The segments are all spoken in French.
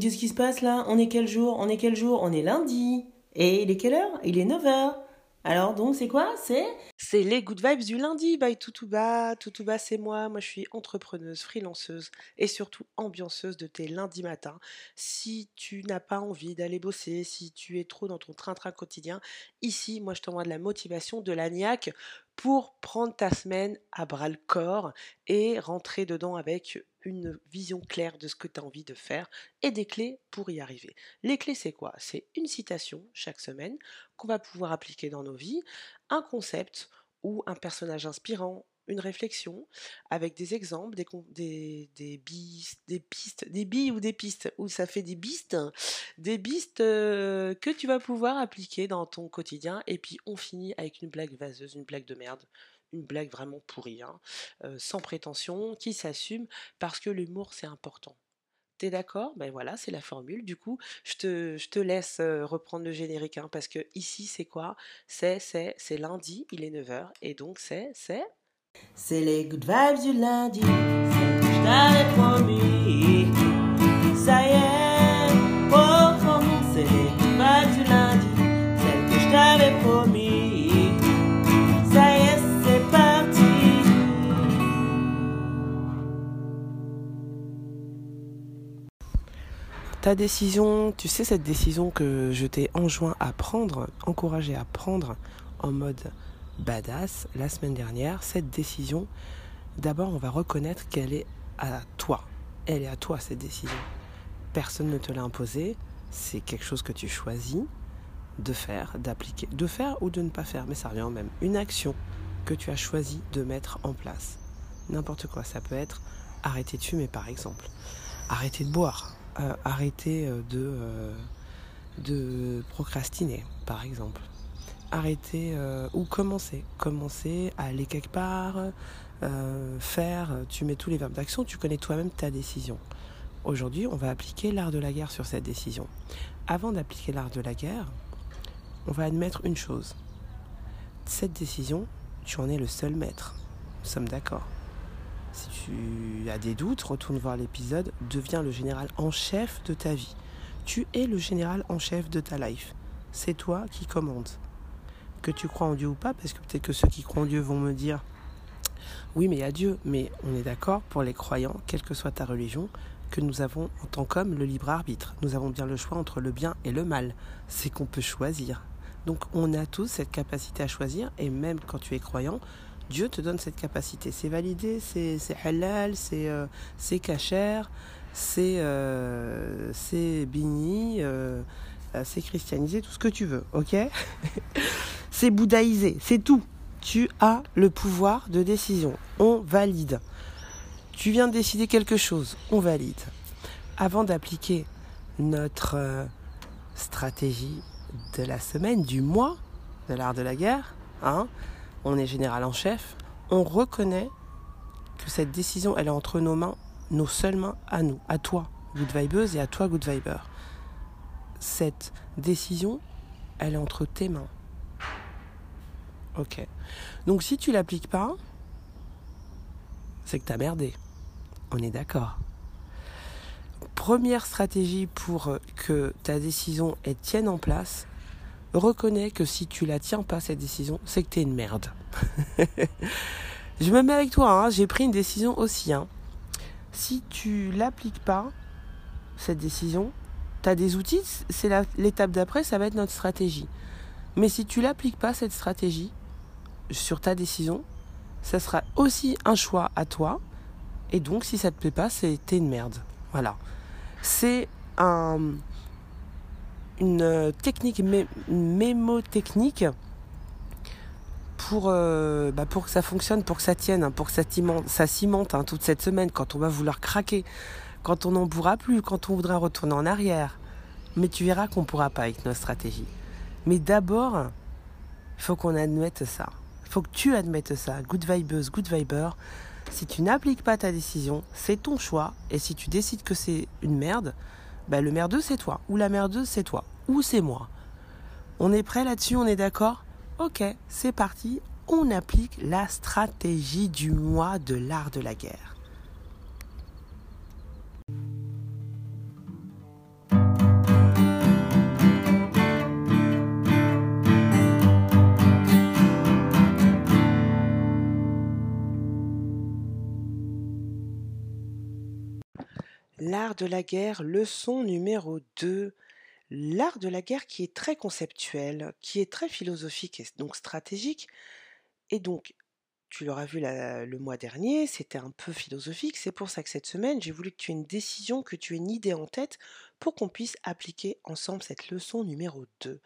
qu'est-ce qui se passe là? On est quel jour? On est quel jour? On est lundi. Et il est quelle heure? Il est 9h. Alors donc c'est quoi? C'est C'est les good vibes du lundi by Toutouba. Toutouba c'est moi, moi je suis entrepreneuse, freelanceuse et surtout ambianceuse de tes lundis matins. Si tu n'as pas envie d'aller bosser, si tu es trop dans ton train-train quotidien, ici moi je t'envoie de la motivation, de la niaque pour prendre ta semaine à bras le corps et rentrer dedans avec une vision claire de ce que tu as envie de faire et des clés pour y arriver. Les clés, c'est quoi? C'est une citation chaque semaine qu'on va pouvoir appliquer dans nos vies, un concept ou un personnage inspirant, une réflexion avec des exemples, des, des, des, bistes, des pistes, des billes ou des pistes, où ça fait des bistes, des bistes que tu vas pouvoir appliquer dans ton quotidien. Et puis on finit avec une blague vaseuse, une blague de merde, une blague vraiment pourrie, hein, sans prétention, qui s'assume parce que l'humour c'est important. T'es d'accord? Ben voilà, c'est la formule. Du coup, je te, je te laisse reprendre le générique, hein, parce que ici, c'est quoi? C'est, c'est, c'est lundi, il est 9h, et donc c'est, c'est... C'est les good vibes du lundi, je t'avais promis. Ça y est, oh, c'est les good vibes du lundi, celle que je t'avais promis. Ça y est, c'est parti. Ta décision, tu sais cette décision que je t'ai enjoint à prendre, encouragé à prendre en mode badass la semaine dernière, cette décision, d'abord on va reconnaître qu'elle est à toi. Elle est à toi cette décision. Personne ne te l'a imposée, c'est quelque chose que tu choisis de faire, d'appliquer, de faire ou de ne pas faire, mais ça revient même. Une action que tu as choisi de mettre en place. N'importe quoi, ça peut être arrêter de fumer par exemple, arrêter de boire, euh, arrêter euh, euh, de procrastiner par exemple arrêter euh, ou commencer. Commencer à aller quelque part, euh, faire, tu mets tous les verbes d'action, tu connais toi-même ta décision. Aujourd'hui, on va appliquer l'art de la guerre sur cette décision. Avant d'appliquer l'art de la guerre, on va admettre une chose. Cette décision, tu en es le seul maître. Nous sommes d'accord. Si tu as des doutes, retourne voir l'épisode, deviens le général en chef de ta vie. Tu es le général en chef de ta life. C'est toi qui commandes que tu crois en Dieu ou pas, parce que peut-être que ceux qui croient en Dieu vont me dire oui, mais il y a Dieu. Mais on est d'accord pour les croyants, quelle que soit ta religion, que nous avons en tant qu'hommes le libre arbitre. Nous avons bien le choix entre le bien et le mal. C'est qu'on peut choisir. Donc on a tous cette capacité à choisir, et même quand tu es croyant, Dieu te donne cette capacité. C'est validé, c'est halal, c'est euh, c'est c'est euh, euh, c'est christianisé, tout ce que tu veux, ok c'est bouddhaïsé, c'est tout. Tu as le pouvoir de décision. On valide. Tu viens de décider quelque chose, on valide. Avant d'appliquer notre euh, stratégie de la semaine, du mois, de l'art de la guerre, hein, on est général en chef, on reconnaît que cette décision, elle est entre nos mains, nos seules mains à nous, à toi, good vibeuse, et à toi, good viber. Cette décision, elle est entre tes mains. Ok. Donc si tu l'appliques pas, c'est que t'as merdé. On est d'accord. Première stratégie pour que ta décision elle tienne en place, reconnais que si tu la tiens pas cette décision, c'est que t'es une merde. Je me mets avec toi, hein. j'ai pris une décision aussi. Hein. Si tu l'appliques pas, cette décision, tu as des outils, c'est l'étape d'après, ça va être notre stratégie. Mais si tu l'appliques pas, cette stratégie, sur ta décision, ça sera aussi un choix à toi. Et donc, si ça te plaît pas, c'était une merde. Voilà. C'est un, une technique, une mémotechnique pour, euh, bah pour que ça fonctionne, pour que ça tienne, hein, pour que ça cimente, ça hein, toute cette semaine quand on va vouloir craquer, quand on n'en pourra plus, quand on voudra retourner en arrière. Mais tu verras qu'on ne pourra pas avec nos stratégies. Mais d'abord, il faut qu'on admette ça faut que tu admettes ça. Good vibeuse, good viber. Si tu n'appliques pas ta décision, c'est ton choix. Et si tu décides que c'est une merde, bah le merdeux c'est toi. Ou la merdeuse c'est toi. Ou c'est moi. On est prêt là-dessus, on est d'accord? Ok, c'est parti. On applique la stratégie du mois de l'art de la guerre. L'art de la guerre, leçon numéro 2. L'art de la guerre qui est très conceptuel, qui est très philosophique et donc stratégique. Et donc, tu l'auras vu le mois dernier, c'était un peu philosophique. C'est pour ça que cette semaine, j'ai voulu que tu aies une décision, que tu aies une idée en tête pour qu'on puisse appliquer ensemble cette leçon numéro 2,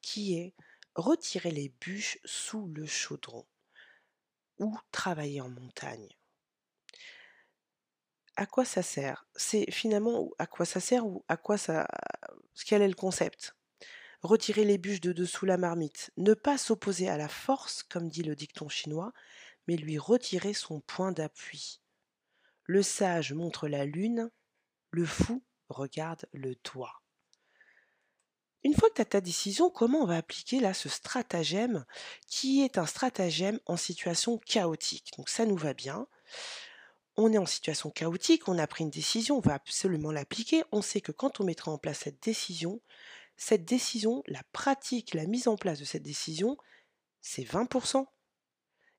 qui est retirer les bûches sous le chaudron ou travailler en montagne à quoi ça sert? C'est finalement à quoi ça sert ou à quoi ça. Quel est le concept? Retirer les bûches de dessous la marmite. Ne pas s'opposer à la force, comme dit le dicton chinois, mais lui retirer son point d'appui. Le sage montre la lune, le fou regarde le toit. Une fois que tu as ta décision, comment on va appliquer là ce stratagème qui est un stratagème en situation chaotique? Donc ça nous va bien on est en situation chaotique, on a pris une décision, on va absolument l'appliquer. On sait que quand on mettra en place cette décision, cette décision, la pratique, la mise en place de cette décision, c'est 20%.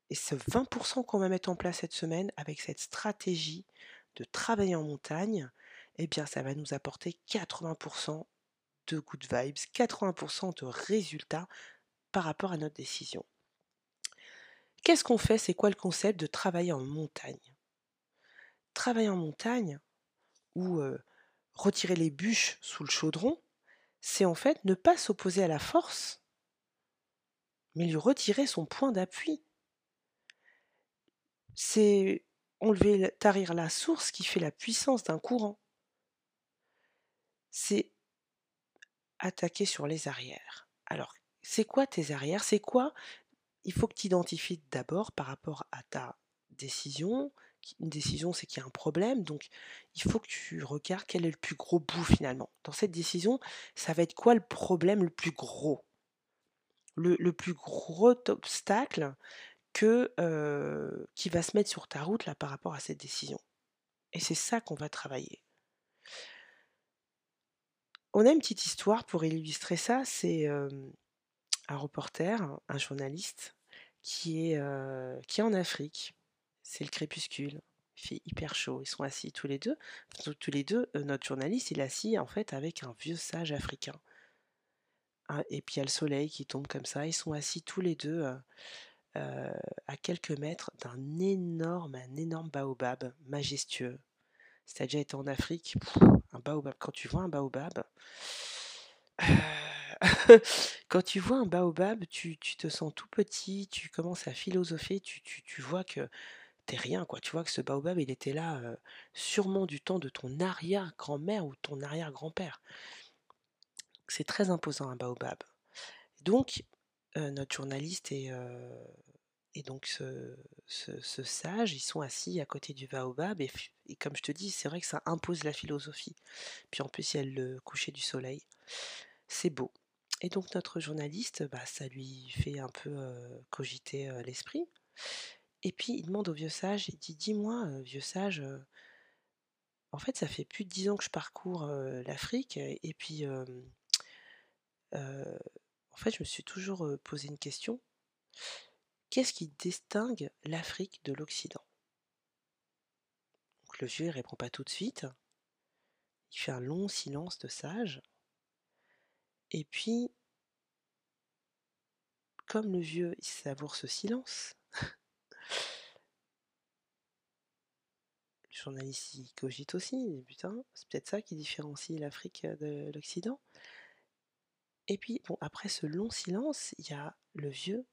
Et ce 20% qu'on va mettre en place cette semaine avec cette stratégie de travailler en montagne, eh bien ça va nous apporter 80% de good vibes, 80% de résultats par rapport à notre décision. Qu'est-ce qu'on fait? C'est quoi le concept de travailler en montagne? Travailler en montagne ou retirer les bûches sous le chaudron, c'est en fait ne pas s'opposer à la force, mais lui retirer son point d'appui. C'est enlever, tarir la source qui fait la puissance d'un courant. C'est attaquer sur les arrières. Alors, c'est quoi tes arrières? C'est quoi? Il faut que tu identifies d'abord par rapport à ta décision, une décision, c'est qu'il y a un problème. Donc, il faut que tu regardes quel est le plus gros bout finalement. Dans cette décision, ça va être quoi le problème le plus gros? Le, plus gros obstacle que, euh, qui va se mettre sur ta route là par rapport à cette décision. Et c'est ça qu'on va travailler. On a une petite histoire pour illustrer ça. C'est un reporter, un journaliste, qui est, euh, qui est en Afrique c'est le crépuscule. Il fait hyper chaud. Ils sont assis tous les deux. Tous les deux, euh, notre journaliste, il est assis en fait avec un vieux sage africain. Ah, et puis il y a le soleil qui tombe comme ça. Ils sont assis tous les deux euh, euh, à quelques mètres d'un énorme, un énorme baobab majestueux. Si tu déjà été en Afrique, un baobab. Quand tu vois un baobab, quand tu vois un baobab, tu, te sens tout petit, tu commences à philosopher, tu, tu vois que t'es rien, quoi. Tu vois que ce baobab, il était là sûrement du temps de ton arrière-grand-mère ou ton arrière-grand-père. C'est très imposant un baobab. Donc, notre journaliste et, et donc ce, ce, sage, ils sont assis à côté du baobab et, et comme je te dis, c'est vrai que ça impose la philosophie. Puis en plus, il y a le coucher du soleil. C'est beau. Et donc notre journaliste, bah, ça lui fait un peu cogiter l'esprit. Et puis il demande au vieux sage, il dit Dis-moi, vieux sage, en fait, ça fait plus de dix ans que je parcours l'Afrique, et puis en fait, je me suis toujours posé une question qu'est-ce qui distingue l'Afrique de l'Occident? Le vieux ne répond pas tout de suite. Il fait un long silence de sage. Et puis, comme le vieux, il savoure ce silence, le journaliste y cogite aussi, putain, c'est peut-être ça qui différencie l'Afrique de l'Occident. Et puis, bon, après ce long silence, il y a le vieux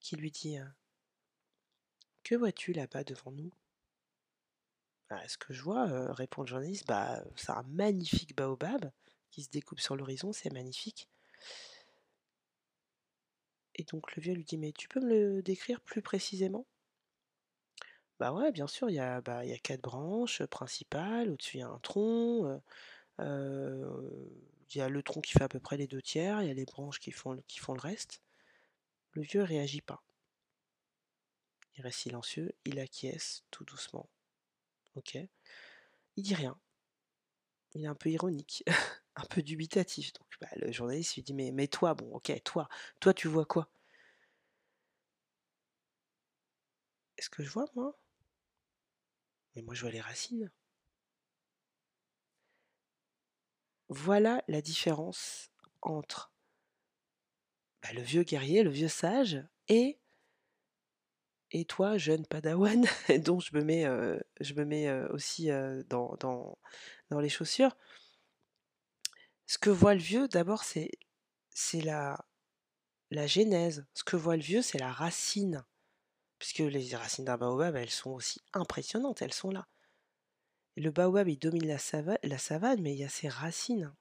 qui lui dit Que vois-tu là-bas devant nous? Bah, Ce que je vois, répond le journaliste, bah, c'est un magnifique baobab qui se découpe sur l'horizon, c'est magnifique. Et donc le vieux lui dit Mais tu peux me le décrire plus précisément? Bah ouais, bien sûr, il y a, bah, y a quatre branches principales, au-dessus il y a un tronc, il y a le tronc qui fait à peu près les deux tiers, il y a les branches qui font, qui font le reste. Le vieux réagit pas. Il reste silencieux, il acquiesce tout doucement. Ok. Il dit rien. Il est un peu ironique, un peu dubitatif. Donc bah, le journaliste lui dit mais, mais toi, bon, ok, toi, toi tu vois quoi? Est-ce que je vois moi? Moi, je vois les racines. voilà la différence entre bah, le vieux guerrier, le vieux sage, et, et toi, jeune padawan, dont je me mets, euh, je me mets euh, aussi euh, dans, dans, dans les chaussures. Ce que voit le vieux, d'abord, c'est, c'est la, la genèse. Ce que voit le vieux, c'est la racine. Puisque les racines d'un baobab, elles sont aussi impressionnantes, elles sont là. le baobab, il domine la, savane, mais il y a ses racines.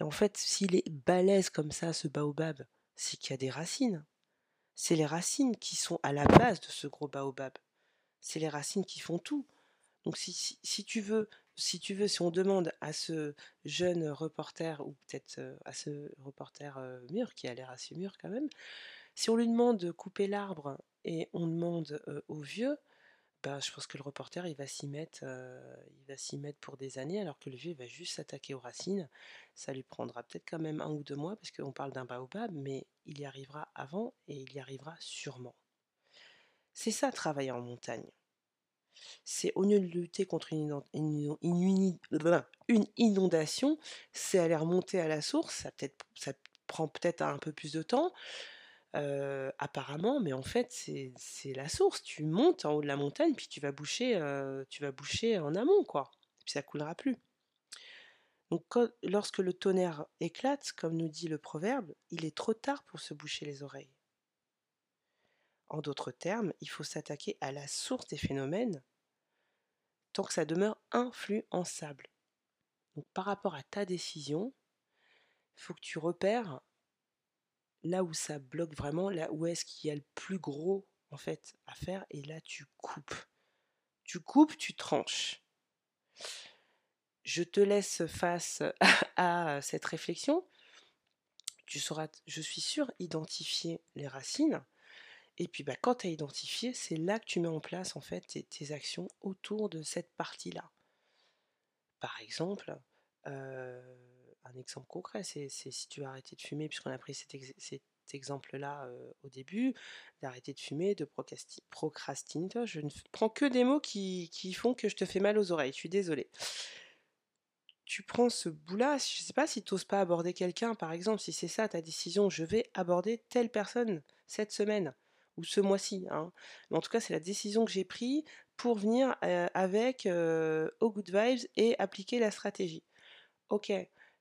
Et en fait, s'il est balèze comme ça, ce baobab, c'est qu'il y a des racines. C'est les racines qui sont à la base de ce gros baobab. C'est les racines qui font tout. Donc si, si, tu veux, si tu veux, si on demande à ce jeune reporter ou peut-être euh, à ce reporter euh, mûr qui a l'air assez mûr quand même, si on lui demande de couper l'arbre et on demande euh, au vieux, bah, je pense que le reporter il va s'y mettre, il va s'y mettre pour des années, alors que le vieux va juste s'attaquer aux racines. Ça lui prendra peut-être quand même un ou deux mois, parce qu'on parle d'un baobab, mais il y arrivera avant et il y arrivera sûrement. C'est ça travailler en montagne. C'est au lieu de lutter contre une, inondation, c'est aller remonter à la source. Ça, ça prend peut-être un peu plus de temps, apparemment, mais en fait, c'est la source. Tu montes en haut de la montagne, puis tu vas boucher, tu vas boucher en amont, quoi. puis ça coulera plus. Donc, lorsque le tonnerre éclate, comme nous dit le proverbe, il est trop tard pour se boucher les oreilles. En d'autres termes, il faut s'attaquer à la source des phénomènes tant que ça demeure influençable. Donc, par rapport à ta décision, il faut que tu repères là où ça bloque vraiment, là où est-ce qu'il y a le plus gros en fait à faire, et là tu coupes. Tu coupes, tu tranches. Je te laisse face à cette réflexion. Tu sauras, je suis sûre, identifier les racines. Et puis bah, quand tu as identifié, c'est là que tu mets en place en fait tes, actions autour de cette partie-là. Par exemple, euh, un exemple concret, c'est si tu as arrêté de fumer, puisqu'on a pris cet, exemple-là euh, au début, d'arrêter de fumer, de procrastiner. Je ne prends que des mots qui, font que je te fais mal aux oreilles, je suis désolée. Tu prends ce bout-là, je ne sais pas si tu n'oses pas aborder quelqu'un, par exemple, si c'est ça ta décision, je vais aborder telle personne cette semaine ou ce mois-ci. Hein. Mais en tout cas, c'est la décision que j'ai prise pour venir euh, avec euh, au Good Vibes et appliquer la stratégie. Ok,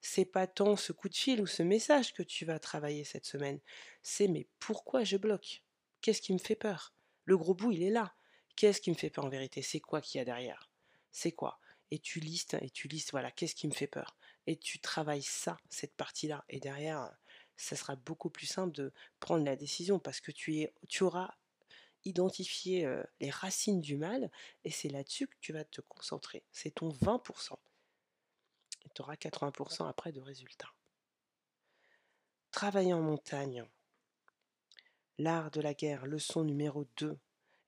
c'est pas tant ce coup de fil ou ce message que tu vas travailler cette semaine, c'est mais pourquoi je bloque? Qu'est-ce qui me fait peur? Le gros bout, il est là. Qu'est-ce qui me fait peur en vérité? C'est quoi qu'il y a derrière? C'est quoi? Et tu listes, et tu listes, voilà, qu'est-ce qui me fait peur? Et tu travailles ça, cette partie-là. Et derrière, ça sera beaucoup plus simple de prendre la décision parce que tu, tu auras identifié euh, les racines du mal et c'est là-dessus que tu vas te concentrer. C'est ton 20% et tu auras 80% après de résultats. Travailler en montagne. L'art de la guerre, leçon numéro 2.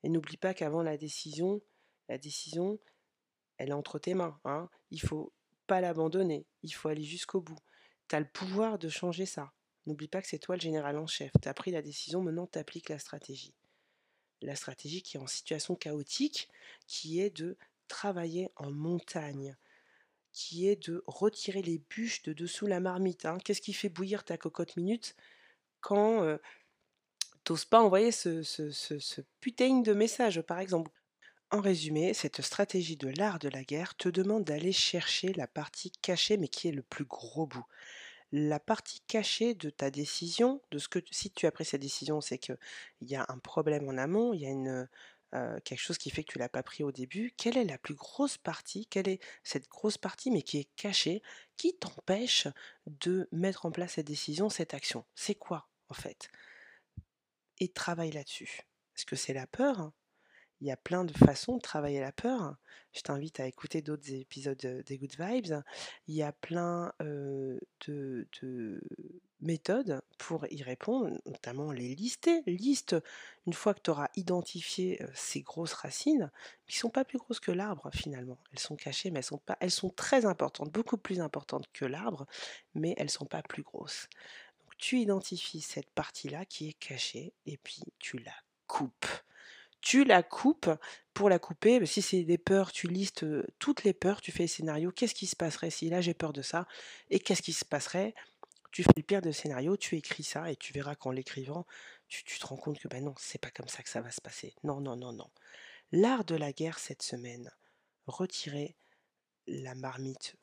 Et n'oublie pas qu'avant la décision, la décision, elle est entre tes mains. Hein. Il faut pas l'abandonner, il faut aller jusqu'au bout. Tu as le pouvoir de changer ça. N'oublie pas que c'est toi le général en chef. Tu as pris la décision, maintenant tu appliques la stratégie. La stratégie qui est en situation chaotique, qui est de travailler en montagne, qui est de retirer les bûches de dessous la marmite. Hein. Qu'est-ce qui fait bouillir ta cocotte minute quand euh, t'oses pas envoyer ce, putain de message, par exemple? En résumé, cette stratégie de l'art de la guerre te demande d'aller chercher la partie cachée, mais qui est le plus gros bout. La partie cachée de ta décision, de ce que si tu as pris cette décision, c'est qu'il y a un problème en amont, il y a une euh, quelque chose qui fait que tu l'as pas pris au début, quelle est la plus grosse partie, quelle est cette grosse partie mais qui est cachée, qui t'empêche de mettre en place cette décision, cette action? C'est quoi en fait? Et travaille là-dessus. Est-ce que c'est la peur? Il y a plein de façons de travailler la peur. Je t'invite à écouter d'autres épisodes des Good Vibes. Il y a plein de, méthodes pour y répondre, notamment les lister. Liste, une fois que tu auras identifié ces grosses racines, qui sont pas plus grosses que l'arbre finalement. Elles sont cachées, mais elles sont, très importantes, beaucoup plus importantes que l'arbre, mais elles sont pas plus grosses. Donc tu identifies cette partie-là qui est cachée et puis tu la coupes tu la coupes. Pour la couper, si c'est des peurs, tu listes toutes les peurs, tu fais les scénarios. Qu'est-ce qui se passerait si là j'ai peur de ça Et qu'est-ce qui se passerait? Tu fais le pire de scénario, tu écris ça et tu verras qu'en l'écrivant, tu, te rends compte que ben non, c'est pas comme ça que ça va se passer. Non, non, non, non. L'art de la guerre cette semaine, retirer la marmite,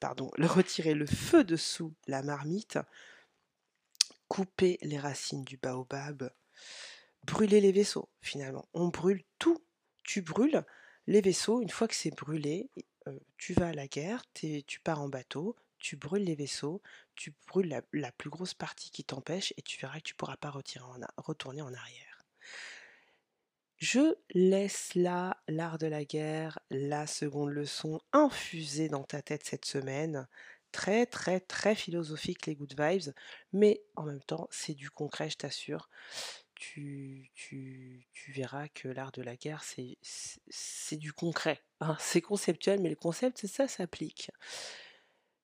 pardon, le retirer le feu dessous la marmite, couper les racines du baobab, brûler les vaisseaux finalement. On brûle tout. Tu brûles les vaisseaux, une fois que c'est brûlé, euh, tu vas à la guerre, tu pars en bateau, tu brûles les vaisseaux, tu brûles la, plus grosse partie qui t'empêche et tu verras que tu ne pourras pas retourner en arrière. Je laisse là l'art de la guerre, la seconde leçon infusée dans ta tête cette semaine. Très très très philosophique les good vibes, mais en même temps c'est du concret, je t'assure. Tu, verras que l'art de la guerre, c'est du concret. Hein. C'est conceptuel, mais le concept, ça s'applique.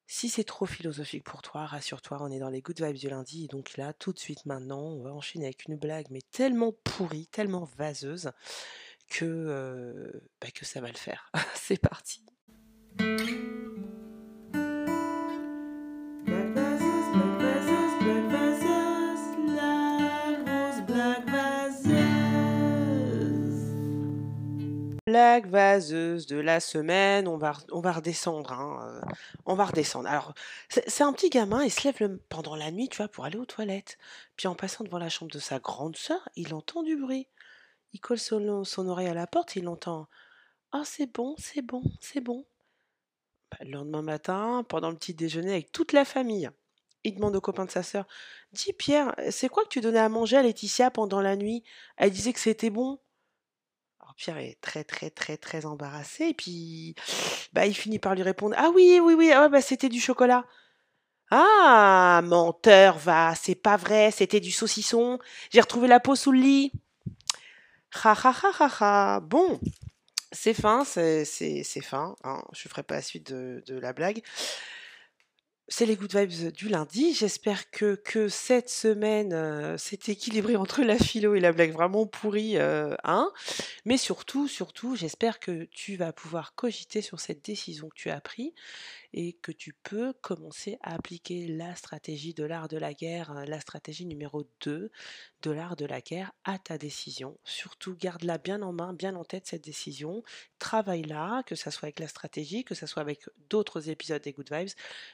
Si c'est trop philosophique pour toi, rassure-toi, on est dans les good vibes du lundi. Et donc là, tout de suite maintenant, on va enchaîner avec une blague, mais tellement pourrie, tellement vaseuse, que, euh, bah, que ça va le faire. c'est parti. Blague vaseuse de la semaine, on va, on va redescendre, hein, euh, on va redescendre. Alors, c'est un petit gamin, il se lève pendant la nuit, tu vois, pour aller aux toilettes. Puis en passant devant la chambre de sa grande sœur, il entend du bruit. Il colle son, son oreille à la porte, il entend « Ah, c'est bon, c'est bon, c'est bon. Bah, le lendemain matin, pendant le petit déjeuner avec toute la famille, il demande au copain de sa sœur Dis Pierre, c'est quoi que tu donnais à manger à Laetitia pendant la nuit? Elle disait que c'était bon. Pierre est très très très très embarrassé et puis bah il finit par lui répondre ah oui oui oui ah, bah c'était du chocolat. Ah menteur va c'est pas vrai c'était du saucisson j'ai retrouvé la peau sous le lit. Ha ha ha ha bon c'est fin c'est fin hein. je ferai pas la suite de la blague c'est les good vibes du lundi. J'espère que, cette semaine euh, s'est équilibré entre la philo et la blague vraiment pourrie. Euh. Mais surtout, surtout, j'espère que tu vas pouvoir cogiter sur cette décision que tu as prise et que tu peux commencer à appliquer la stratégie de l'art de la guerre, euh, la stratégie numéro 2 de l'art de la guerre à ta décision. Surtout, garde-la bien en main, bien en tête cette décision. Travaille-la, que ce soit avec la stratégie, que ce soit avec d'autres épisodes des Good Vibes,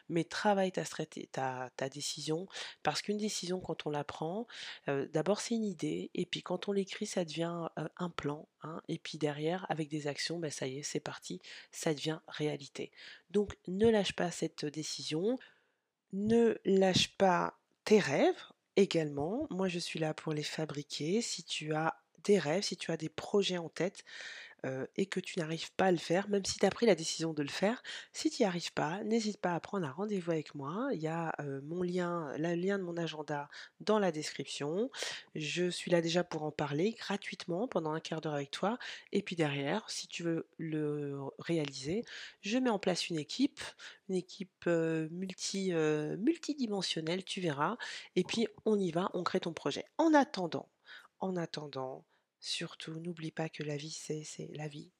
mais travaille ta, ta, ta décision parce qu'une décision, quand on la prend, euh, d'abord c'est une idée, et puis quand on l'écrit, ça devient euh, un plan, hein, et puis derrière, avec des actions, ben ça y est, c'est parti, ça devient réalité. Donc ne lâche pas cette décision, ne lâche pas tes rêves également. Moi, je suis là pour les fabriquer. Si tu as des rêves, si tu as des projets en tête, et que tu n'arrives pas à le faire, même si tu as pris la décision de le faire, si tu n'y arrives pas, n'hésite pas à prendre un rendez-vous avec moi. Il y a mon lien, le lien de mon agenda dans la description. Je suis là déjà pour en parler gratuitement pendant un quart d'heure avec toi. Et puis derrière, si tu veux le réaliser, je mets en place une équipe, une équipe multi, multidimensionnelle, tu verras. Et puis on y va, on crée ton projet. En attendant, en attendant, Surtout, n'oublie pas que la vie, c'est la vie.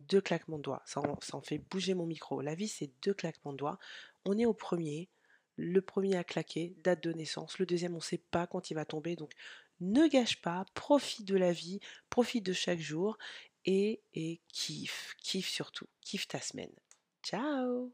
Deux claquements de doigts. Ça en, fait bouger mon micro. La vie, c'est deux claquements de doigts. On est au premier. Le premier à claquer, date de naissance. Le deuxième, on ne sait pas quand il va tomber. Donc, ne gâche pas. Profite de la vie. Profite de chaque jour. Et, et kiffe. Kiffe surtout. Kiffe ta semaine. Ciao